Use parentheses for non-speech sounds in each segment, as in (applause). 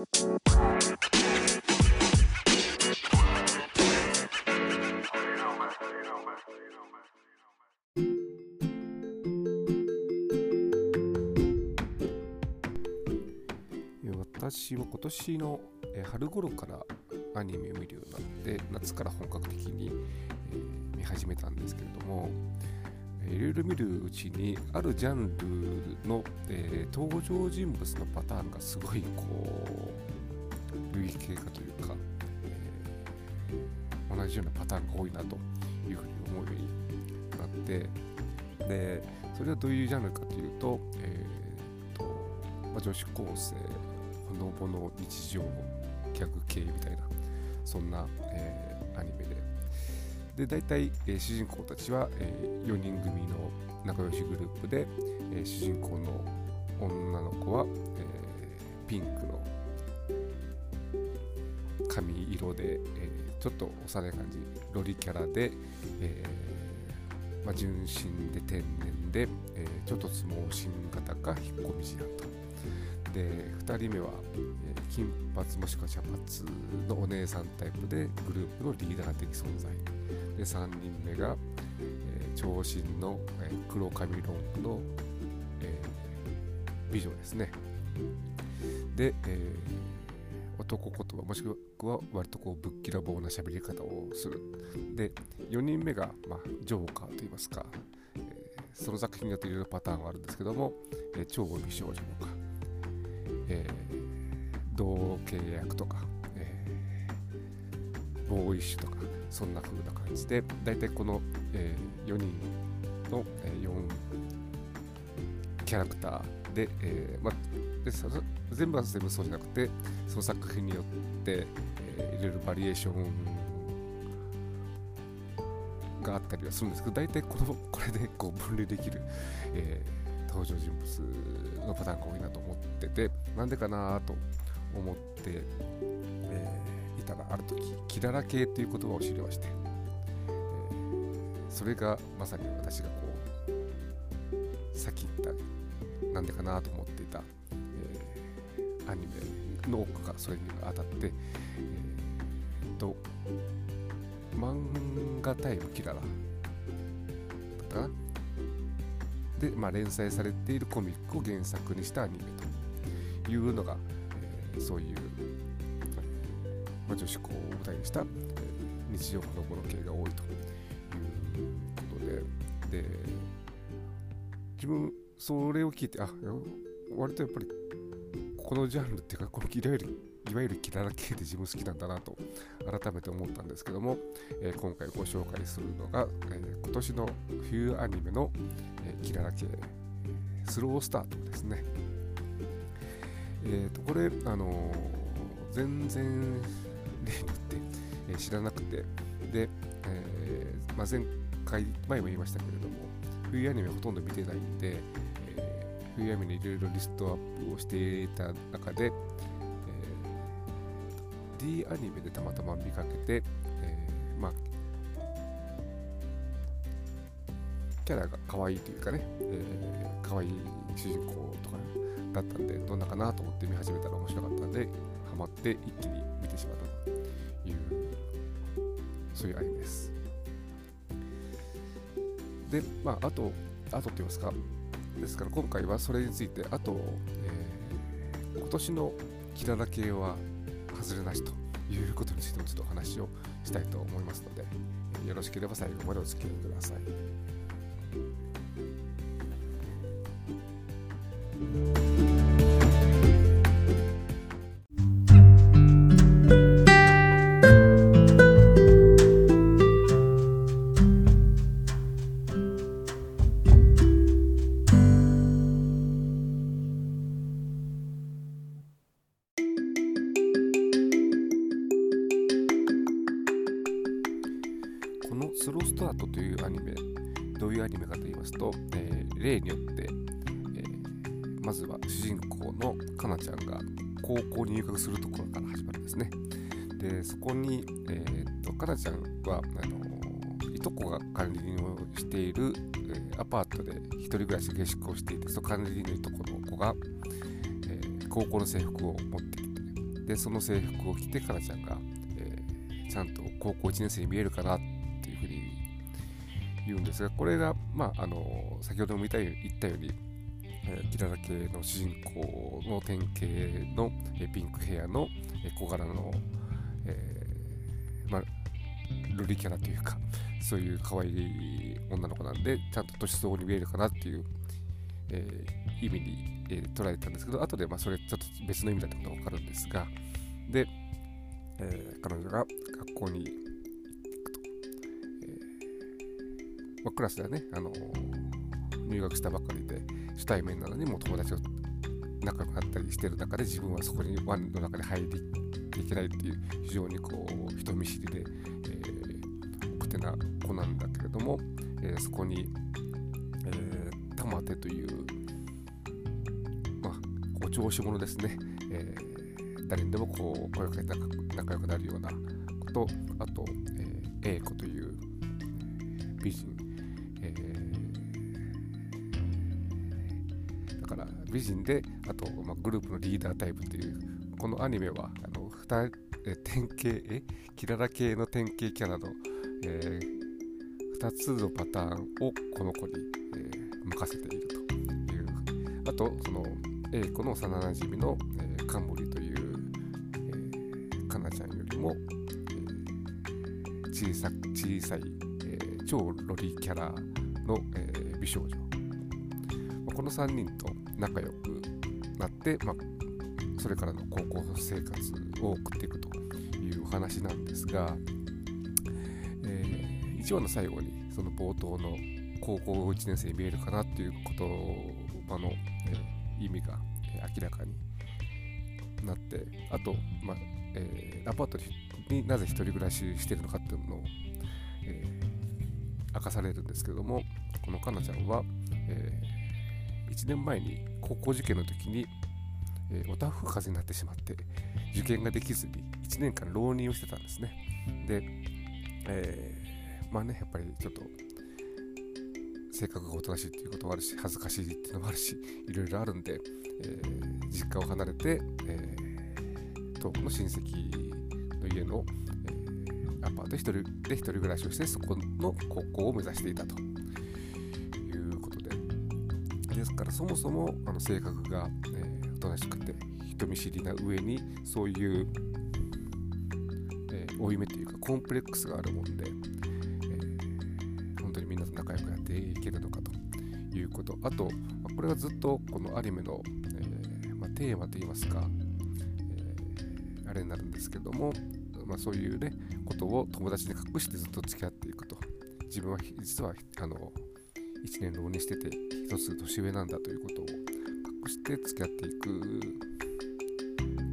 私は今年の春頃からアニメを見るようになって夏から本格的に、見始めたんですけれどもいろいろ見るうちにあるジャンルの、えー、登場人物のパターンがすごいこう類型化というか、えー、同じようなパターンが多いなというふうに思うようになってでそれはどういうジャンルかというと,、えーとまあ、女子高生ほのぼの日常ギャグ系みたいなそんな、えー、アニメでで大体、えー、主人公たちは、えー、4人組の仲良しグループで、えー、主人公の女の子は、え、ピンクの髪色で、え、ちょっと幼い感じロリキャラで、えまあ、純真で天然で、え、ちょっと相撲心型か引っ込み思案と。で2人目は、え、金髪もしくは茶髪のお姉さんタイプでグループのリーダー的存在。で3人目が、え、長身の、え、黒髪ロングの、え、美女ですね。で、えー、男言葉もしくは割とこうぶっきらぼうな喋り方をする。で4人目が、まあ、ジョーカーといいますか、えー、その作品によっていろいろパターンがあるんですけども、えー、超美少女とかえー、同契約とか、えー、ボーイッシュとかそんな風な感じで大体この、えー、4人の、えー、4キャラクターで,、えーまで全部は全部そうじゃなくてその作品によって、えー、いろいろバリエーションがあったりはするんですけど大体このこれでこう分類できる、えー、登場人物のパターンが多いなと思っててなんでかなと思って、えー、いたらある時キララ系という言葉を知りまして、えー、それがまさに私がこうさっき言ったなんでかなと思っていた、えー、アニメの多くがそれに当たって、えー、と漫画タイムキララだったかな。で、まあ、連載されているコミックを原作にしたアニメと。いうのが、えー、そういう、まあ、女子校を舞台にした、え、日常ほのぼの系が多いということでで自分それを聞いてあ割とやっぱりこのジャンルっていうかこのいわゆるいわゆるキララ系で自分好きなんだなと改めて思ったんですけども、えー、今回ご紹介するのが、えー、今年の冬アニメの、えー、キララ系スロースタートですね。えっ、とこれ、あの全然例によって、え知らなくてで、えまあ、前回前も言いましたけれども冬アニメほとんど見てないんで、え冬アニメにいろいろリストアップをしていた中でえ、D アニメでたまたま見かけて、キャラが可愛いというかね、えー、可愛い主人公とかだったんで、どんなかなと思って見始めたら面白かったんで、ハマって一気に見てしまったという、そういうアニメです。で、まあ、あと、あとって言いますか、ですから今回はそれについて、あと、えー、今年のキララ系は外れなしということについてもちょっとお話をしたいと思いますのでよろしければ最後までお付き合いください。まずは主人公のかなちゃんが高校に入学するところから始まるんですね。で、そこに、えー、とかなちゃんは、あのいとこが管理人をしている、えアパートで一人暮らし下宿をしていて、その管理人のいとこの子が、え高校の制服を持ってきて、でその制服を着てかなちゃんが、えー、ちゃんと高校1年生に見えるかなっていうふうに言うんですがこれが、まあ、あの先ほども言ったように、キララ系の主人公の典型の、え、ピンクヘアの、え、小柄の、えーま、ルリキャラというかそういう可愛い女の子なんでちゃんと年相応に見えるかなっていう、えー、意味に、えー、捉えたんですけど後でまあそれちょっと別の意味だったことが分かるんですがで、え、彼女が学校に行くと、えま、クラスではね、あの入学したば初対面なのにもう友達と仲良くなったりしてる中で自分はそこにワンの中に入りいけないっていう非常にこう人見知りで、えー、奥手な子なんだけれども、えー、そこに、えー、玉手という、まあ、お調子者ですね、えー、誰にでもこう声をかけて仲良くなるようなことあと、えー、英子という美人であと、まあ、グループのリーダータイプというこのアニメはあの2え典型えキララ系の典型キャラの、えー2つのパターンをこの子に、えー、任せているという。あとその A 子の幼なじみの、えー、カンモリという、えー、かなちゃんよりも、え、小さ小さい、え、超ロリキャラの、え、美少女。この3人と仲良くなって、まあ、それからの高校生活を送っていくというお話なんですが、えー、1話の最後にその冒頭の高校1年生に見えるかなっていう言葉の、えー、意味が、明らかになってあと、まあえー、アパートになぜ1人暮らししてるのかっていうのを、えー、明かされるんですけどもこのかなちゃんは、えー、1年前に高校受験の時に、えー、おたふく風邪になってしまって受験ができずに1年間浪人をしてたんですね。で、えーまあねやっぱりちょっと性格がおとなしいっていうこともあるし恥ずかしいっていうのもあるしいろいろあるんで、えー、実家を離れて、えー、遠くの親戚の家の、えー、アパート一人で一人暮らしをしてそこの高校を目指していたと。ですからそもそもあの性格が、えー、おとなしくて人見知りな上にそういう、え、負い目というかコンプレックスがあるもんで、え、本当にみんなと仲良くやっていけるのかということ。あとこれはずっとこのアニメの、えー、まあ、テーマといいますか、えー、あれになるんですけども、まあ、そういうねことを友達に隠してずっと付き合っていくと。自分は実はあの1年浪人してて一つ年上なんだということを隠して付き合っていく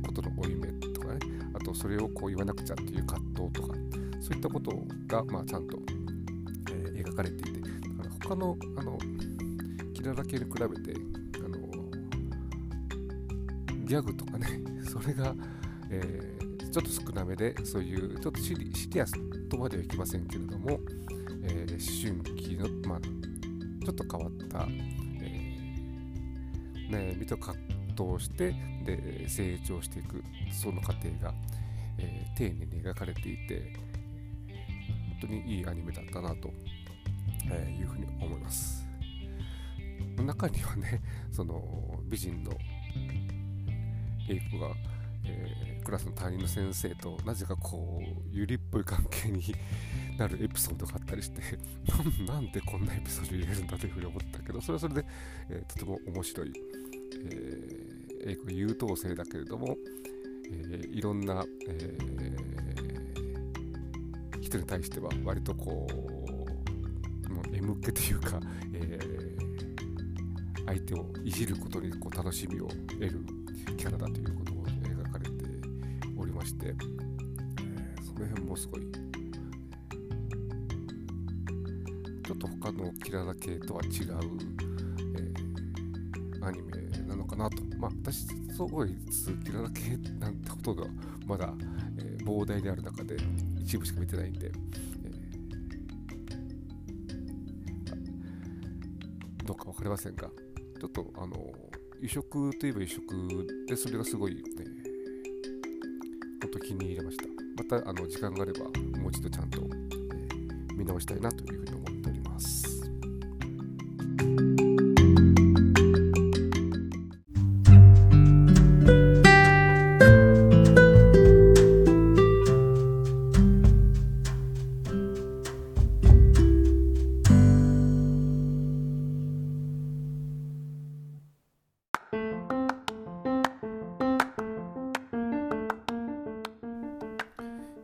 ことの負い目とかね。あとそれをこう言わなくちゃっていう葛藤とかそういったことが、まあ、ちゃんと、えー、描かれていて。だから他のあのキララ系に比べてあのギャグとかね (laughs) それが、えー、ちょっと少なめでそういうちょっとシリシリアスとまではいきませんけれども、えー、思春期の、まあ、ちょっと変わった、えー、悩みと葛藤してで成長していくその過程が、えー、丁寧に描かれていて本当にいいアニメだったなとえー、いうふうに思います。中にはね、その美人の英子が、えー、クラスの担任の先生となぜかこう、ゆりっぽい関係になるエピソードがあったりして (laughs) なんでこんなエピソード入れるんだというふうに思ったけど、それはそれで、えー、とても面白い、えー、優等生だけれども、えー、いろんな、えー、人に対しては割とこう、眠気というか、えー、相手をいじることにこう楽しみを得るキャラだということを描かれておりまして、えー、その辺もすごいちょっと他のキララ系とは違う、えー、アニメなのかなと。まあ私すごいキララ系なんてことがまだ、えー、膨大にある中で一部しか見てないんでどうか分かりませんが、ちょっとあの移植といえば移植で、それがすごい、ね、本当気に入れました。またあの時間があればもう一度ちゃんと、え、見直したいなというふうに思っております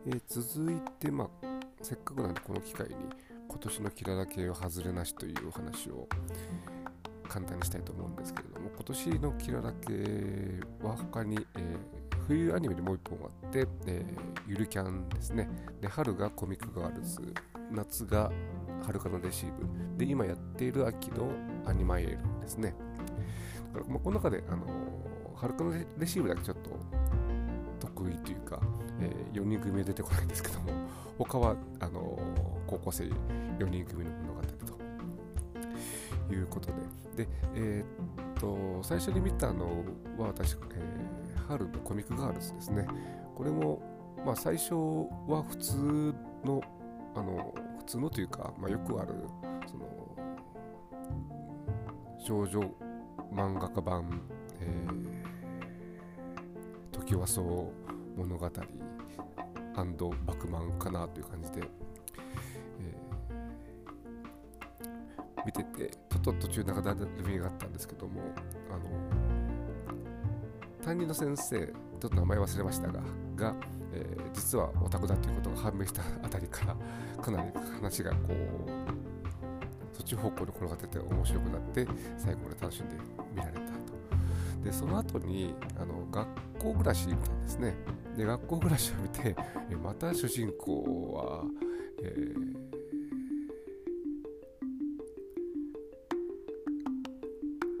えー続いて、まあ、せっかくなんでこの機会に今年のキララ系は外れなしというお話を簡単にしたいと思うんですけれども今年のキララ系は他に、えー冬アニメにもう一本あって、えーゆるキャンですね。で春がコミックガールズ。夏が春かのレシーブ。で今やっている秋のアニマイエルですね。だから、まあ、この中で、あのー春かのレシーブだけちょっと得意という、4人組は出てこないんですけども他はあの高校生4人組の物語と。いうことで。で、えーっと最初に見たのは私、えー春のコミックガールズですね。これも、まあ、最初は普通のあの普通のというか、まあ、よくあるその少女漫画家版、えー、時はそう物語バックマンかなという感じで、えー見ててちょっと途中長だるみがあったんですけどもあの担任の先生ちょっと名前忘れましたがが、えー実はオタクだということが判明したあたりからかなり話がこうそっち方向に転がってて面白くなって最後まで楽しんで見られたと。でその後にあの学校暮らし見たんですね。で学校暮らしを見て (laughs) また主人公は、えー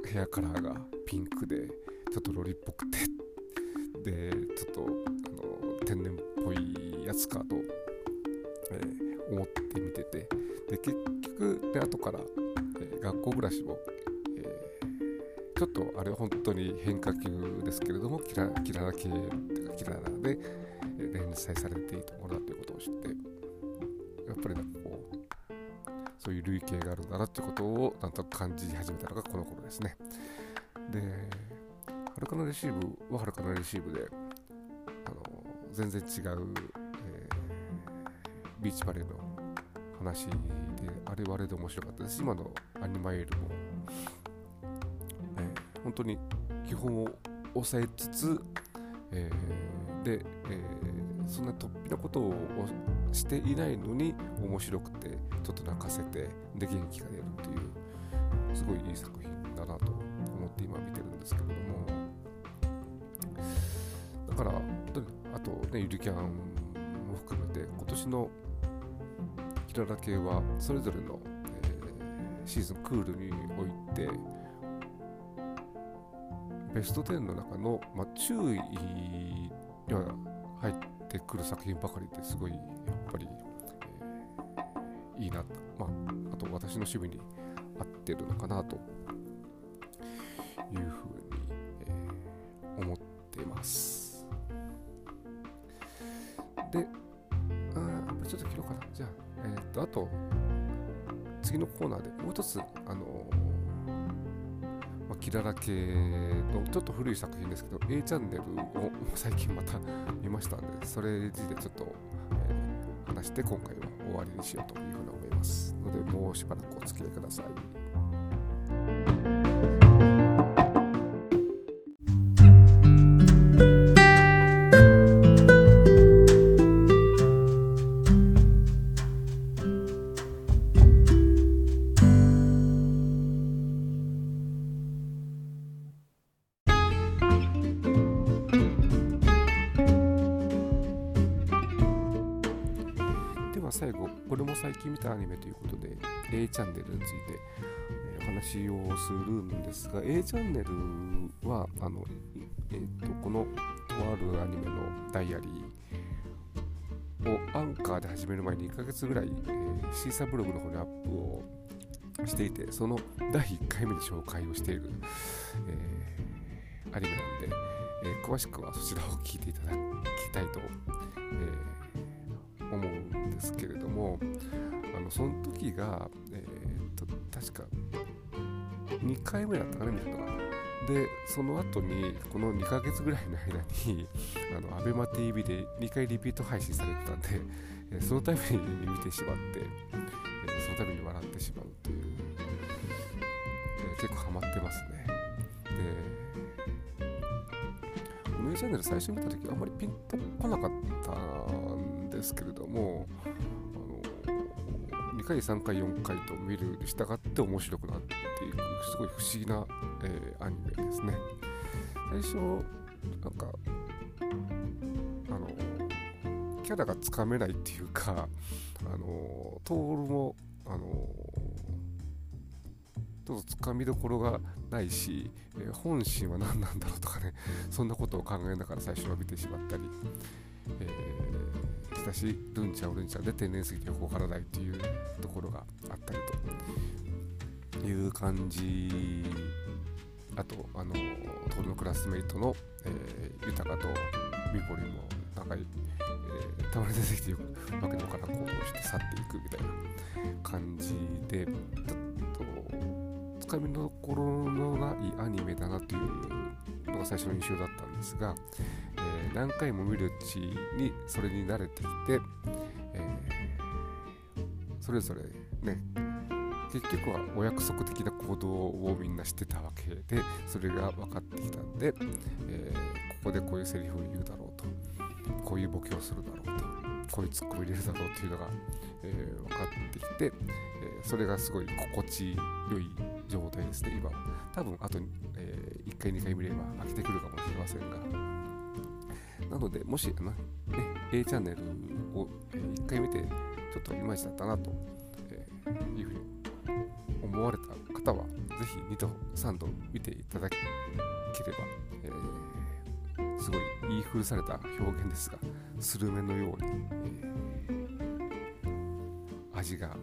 ヘアカラーがピンクでちょっとロリっぽくてでちょっとあの天然っぽいやつかと、えー思って見ててで結局で後から、えー学校暮らしも、えーちょっとあれ本当に変化球ですけれどもキラキラ系というかキララで連載されているものだということを知ってやっぱりなんかこうそういう類型があるんだなってことをなんとなく感じ始めたのがこの頃ですね。でハルカナレシーブはハルカナレシーブであの全然違う、えービーチバレーの話であれはあれで面白かったです。し今のアニマエールも、えー本当に基本を抑えつつ、えーで、えーそんな突飛なことをしていないのに面白くてちょっと泣かせてで元気が出るっていうすごいいい作品だなと思って今見てるんですけれども。だからあとねゆるキャンも含めて今年のキララ系はそれぞれの、えーシーズンクールにおいてベスト10の中の、まあ、注意には入ってくる作品ばかりですごいやっぱり、えーいいな、まあ、あと私の趣味に合ってるのかなというふうに、えー思ってます。で、あーやっぱりちょっと切ろうかな。じゃあ、えーっと、あと、次のコーナーでもう一つ、あの、キララ系のちょっと古い作品ですけど、A チャンネルを最近また見ましたんで、それについてちょっと、えー話して今回は終わりにしようというふうに思います。ので、もうしばらくお付き合いください。チャンネルについて、えお話をするんですが、A チャンネルは、あの、えーとこのとあるアニメのダイアリーをアンカーで始める前に1ヶ月ぐらい、えーシーサーブログの方にアップをしていて、その第1回目に紹介をしている、えーアニメなんで、えー、詳しくはそちらを聞いていただきたいと、えー、思うんですけれどもあのその時が、確か2回目だったかね見たのがでその後にこの2ヶ月ぐらいの間に (laughs) あの ABEMATV で2回リピート配信されてたんで、えそのために見てしまって、えそのために笑ってしまうという、え結構ハマってますね。で運営チャンネル最初見た時あんまりピンとこなかったんですけれども2回3回4回と見るに従って面白くなっていくすごい不思議な、えー、アニメですね。最初なんかあのキャラがつかめないっていうかあのトールもあのちょっとつかみどころがないし、えー、本心は何なんだろうとかねそんなことを考えながら最初は見てしまったり、えー、たしルンちゃんルンちゃんで天然すぎてよくわからないっていうところがあったりという感じ。あとあのトールのクラスメイトの、えー、豊とミポリも仲いい、えー、たまに出てきてよくわけのわからん行動して去っていくみたいな感じでちょっとつかみどころのないアニメだなというのが最初の印象だったんですが、何回も見るうちにそれに慣れてきて、えー、それぞれね結局はお約束的な行動をみんなしてたわけでそれが分かってきたんで、えー、ここでこういうセリフを言うだろうとこういうボケをするだろうとこういうツッコミ入れるだろうっていうのが、えー、分かってきて、えー、それがすごい心地よい状態ですね、今は。多分、あと、えー、1回、2回見れば飽きてくるかもしれませんが。なので、もし、ね、A チャンネルを、え、1回見て、ちょっといまいちだったなと、えー、いうふうに思われた方は、ぜひ2度、3度見ていただければ、えー、すごい言い古された表現ですが、スルメのように、えー、味が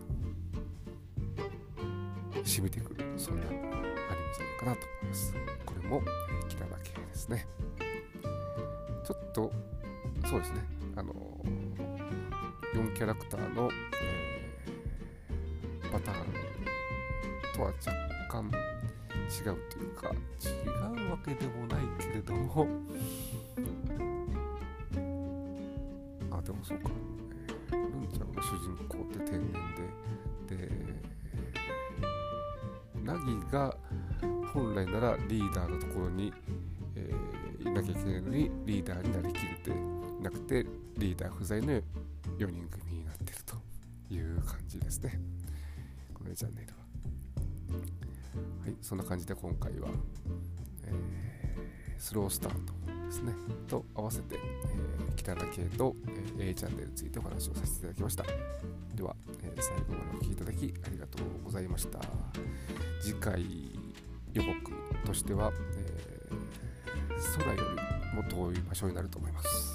染みてくるそんなアニメじゃないかなと思います。これも、えー、キララ系ですね。っとそうですね。あの4キャラクターの、えー、パターンとは若干違うというか違うわけでもないけれども。あでもそうか、えー、ルンちゃんが主人公って天然で。でナギが本来ならリーダーのところに、なきゃいけないのにリーダーになりきれてなくてリーダー不在の4人組になってるという感じですねこのチャンネルははいそんな感じで今回は、えー、スロースタートですねと合わせて、えー、北田系と、えー、A チャンネルについてお話をさせていただきましたでは、えー、最後までお聴きいただきありがとうございました次回予告としては、空よりも遠い場所になると思います。